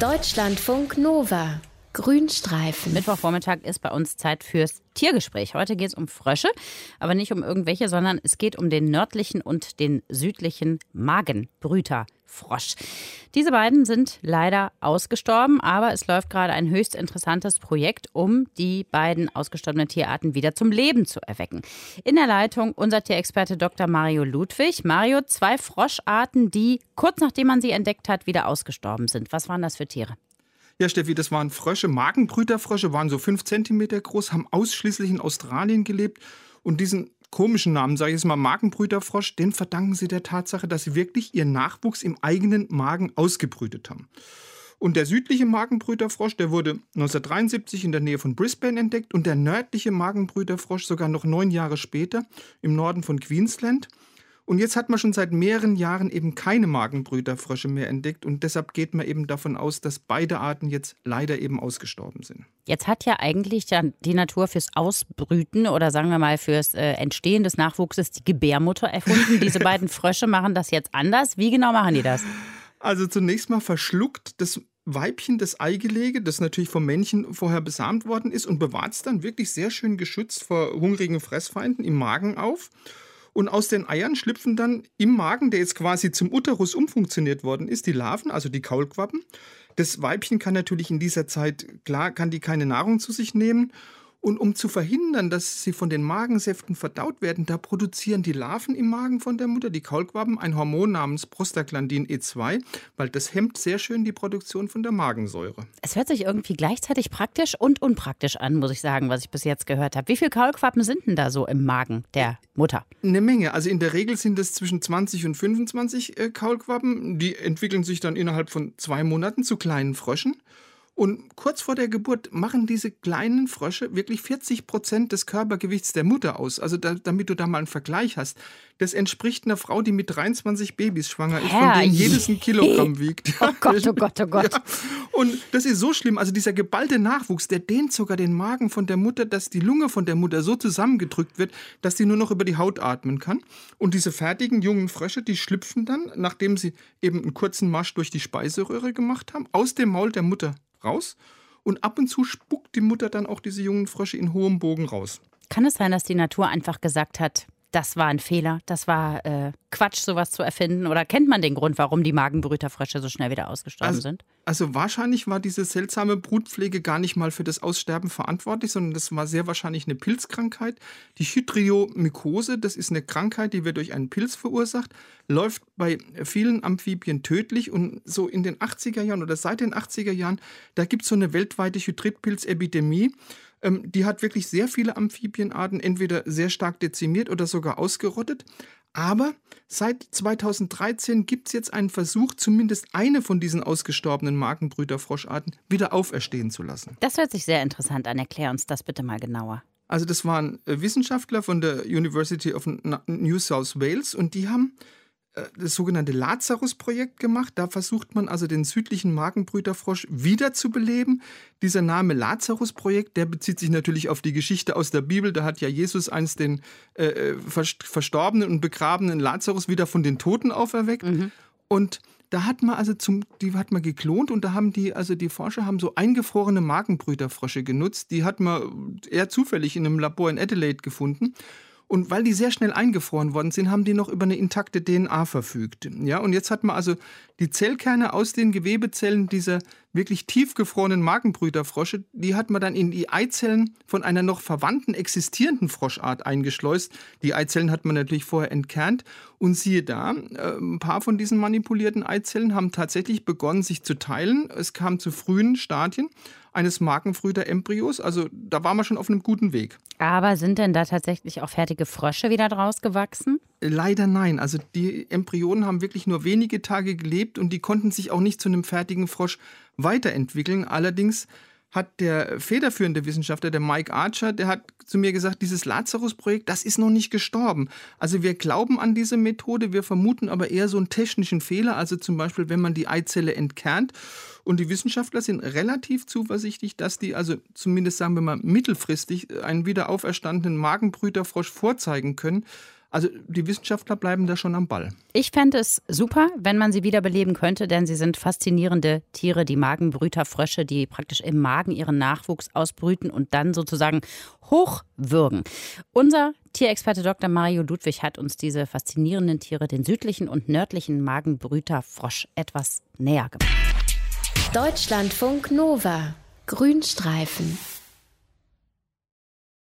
Deutschlandfunk Nova. Grünstreifen. Mittwochvormittag ist bei uns Zeit fürs Tiergespräch. Heute geht es um Frösche, aber nicht um irgendwelche, sondern es geht um den nördlichen und den südlichen Magenbrüterfrosch. Diese beiden sind leider ausgestorben, aber es läuft gerade ein höchst interessantes Projekt, um die beiden ausgestorbenen Tierarten wieder zum Leben zu erwecken. In der Leitung unser Tierexperte Dr. Mario Ludwig. Mario, zwei Froscharten, die kurz nachdem man sie entdeckt hat, wieder ausgestorben sind. Was waren das für Tiere? Ja, Steffi, das waren Frösche, Magenbrüterfrösche, waren so fünf Zentimeter groß, haben ausschließlich in Australien gelebt. Und diesen komischen Namen, sage ich jetzt mal Magenbrüterfrosch, den verdanken sie der Tatsache, dass sie wirklich ihren Nachwuchs im eigenen Magen ausgebrütet haben. Und der südliche Magenbrüterfrosch, der wurde 1973 in der Nähe von Brisbane entdeckt und der nördliche Magenbrüterfrosch sogar noch neun Jahre später im Norden von Queensland. Und jetzt hat man schon seit mehreren Jahren eben keine Magenbrüterfrösche mehr entdeckt und deshalb geht man eben davon aus, dass beide Arten jetzt leider eben ausgestorben sind. Jetzt hat ja eigentlich die Natur fürs Ausbrüten oder sagen wir mal fürs äh, Entstehen des Nachwuchses die Gebärmutter erfunden. Diese beiden Frösche machen das jetzt anders. Wie genau machen die das? Also zunächst mal verschluckt das Weibchen das Eigelege, das natürlich vom Männchen vorher besamt worden ist und bewahrt es dann wirklich sehr schön geschützt vor hungrigen Fressfeinden im Magen auf. Und aus den Eiern schlüpfen dann im Magen, der jetzt quasi zum Uterus umfunktioniert worden ist, die Larven, also die Kaulquappen. Das Weibchen kann natürlich in dieser Zeit, klar, kann die keine Nahrung zu sich nehmen und um zu verhindern, dass sie von den Magensäften verdaut werden, da produzieren die Larven im Magen von der Mutter, die Kaulquappen, ein Hormon namens Prostaglandin E2, weil das hemmt sehr schön die Produktion von der Magensäure. Es hört sich irgendwie gleichzeitig praktisch und unpraktisch an, muss ich sagen, was ich bis jetzt gehört habe. Wie viele Kaulquappen sind denn da so im Magen der Mutter? Eine Menge. Also in der Regel sind es zwischen 20 und 25 äh, Kaulquappen. Die entwickeln sich dann innerhalb von zwei Monaten zu kleinen Fröschen. Und kurz vor der Geburt machen diese kleinen Frösche wirklich 40 Prozent des Körpergewichts der Mutter aus. Also da, damit du da mal einen Vergleich hast. Das entspricht einer Frau, die mit 23 Babys schwanger ist, von denen jedes ein Kilogramm wiegt. Oh Gott, oh Gott, oh Gott. Ja. Und das ist so schlimm. Also dieser geballte Nachwuchs, der dehnt sogar den Magen von der Mutter, dass die Lunge von der Mutter so zusammengedrückt wird, dass sie nur noch über die Haut atmen kann. Und diese fertigen jungen Frösche, die schlüpfen dann, nachdem sie eben einen kurzen Marsch durch die Speiseröhre gemacht haben, aus dem Maul der Mutter raus und ab und zu spuckt die Mutter dann auch diese jungen Frösche in hohem Bogen raus. Kann es sein, dass die Natur einfach gesagt hat, das war ein Fehler, das war äh, Quatsch, sowas zu erfinden? Oder kennt man den Grund, warum die Magenbrüterfrösche so schnell wieder ausgestorben also, sind? Also wahrscheinlich war diese seltsame Brutpflege gar nicht mal für das Aussterben verantwortlich, sondern das war sehr wahrscheinlich eine Pilzkrankheit. Die Hydriomykose, das ist eine Krankheit, die wird durch einen Pilz verursacht, läuft bei vielen Amphibien tödlich und so in den 80er Jahren oder seit den 80er Jahren, da gibt es so eine weltweite Hydridpilzepidemie. Ähm, die hat wirklich sehr viele Amphibienarten entweder sehr stark dezimiert oder sogar ausgerottet. Aber seit 2013 gibt es jetzt einen Versuch, zumindest eine von diesen ausgestorbenen Markenbrüterfroscharten wieder auferstehen zu lassen. Das hört sich sehr interessant an. Erklär uns das bitte mal genauer. Also das waren äh, Wissenschaftler von der University of New South Wales und die haben das sogenannte Lazarus-Projekt gemacht. Da versucht man also den südlichen Magenbrüterfrosch wiederzubeleben. Dieser Name Lazarus-Projekt, der bezieht sich natürlich auf die Geschichte aus der Bibel. Da hat ja Jesus einst den äh, äh verstorbenen und begrabenen Lazarus wieder von den Toten auferweckt. Mhm. Und da hat man also zum, die hat man geklont und da haben die, also die Forscher haben so eingefrorene Magenbrüterfrösche genutzt. Die hat man eher zufällig in einem Labor in Adelaide gefunden. Und weil die sehr schnell eingefroren worden sind, haben die noch über eine intakte DNA verfügt. Ja, und jetzt hat man also die Zellkerne aus den Gewebezellen dieser wirklich tiefgefrorenen Magenbrüterfrosche, die hat man dann in die Eizellen von einer noch verwandten existierenden Froschart eingeschleust. Die Eizellen hat man natürlich vorher entkernt. Und siehe da, äh, ein paar von diesen manipulierten Eizellen haben tatsächlich begonnen, sich zu teilen. Es kam zu frühen Stadien eines Markenfrüder-Embryos. Also da waren wir schon auf einem guten Weg. Aber sind denn da tatsächlich auch fertige Frösche wieder draus gewachsen? Leider nein. Also die Embryonen haben wirklich nur wenige Tage gelebt und die konnten sich auch nicht zu einem fertigen Frosch weiterentwickeln. Allerdings hat der federführende Wissenschaftler, der Mike Archer, der hat zu mir gesagt, dieses Lazarus-Projekt, das ist noch nicht gestorben. Also wir glauben an diese Methode, wir vermuten aber eher so einen technischen Fehler, also zum Beispiel, wenn man die Eizelle entkernt. Und die Wissenschaftler sind relativ zuversichtlich, dass die also zumindest sagen wir mal mittelfristig einen wieder auferstandenen Magenbrüterfrosch vorzeigen können. Also die Wissenschaftler bleiben da schon am Ball. Ich fände es super, wenn man sie wiederbeleben könnte, denn sie sind faszinierende Tiere, die Magenbrüterfrösche, die praktisch im Magen ihren Nachwuchs ausbrüten und dann sozusagen hochwürgen. Unser Tierexperte Dr. Mario Ludwig hat uns diese faszinierenden Tiere, den südlichen und nördlichen Magenbrüterfrosch, etwas näher gemacht. Deutschlandfunk Nova. Grünstreifen.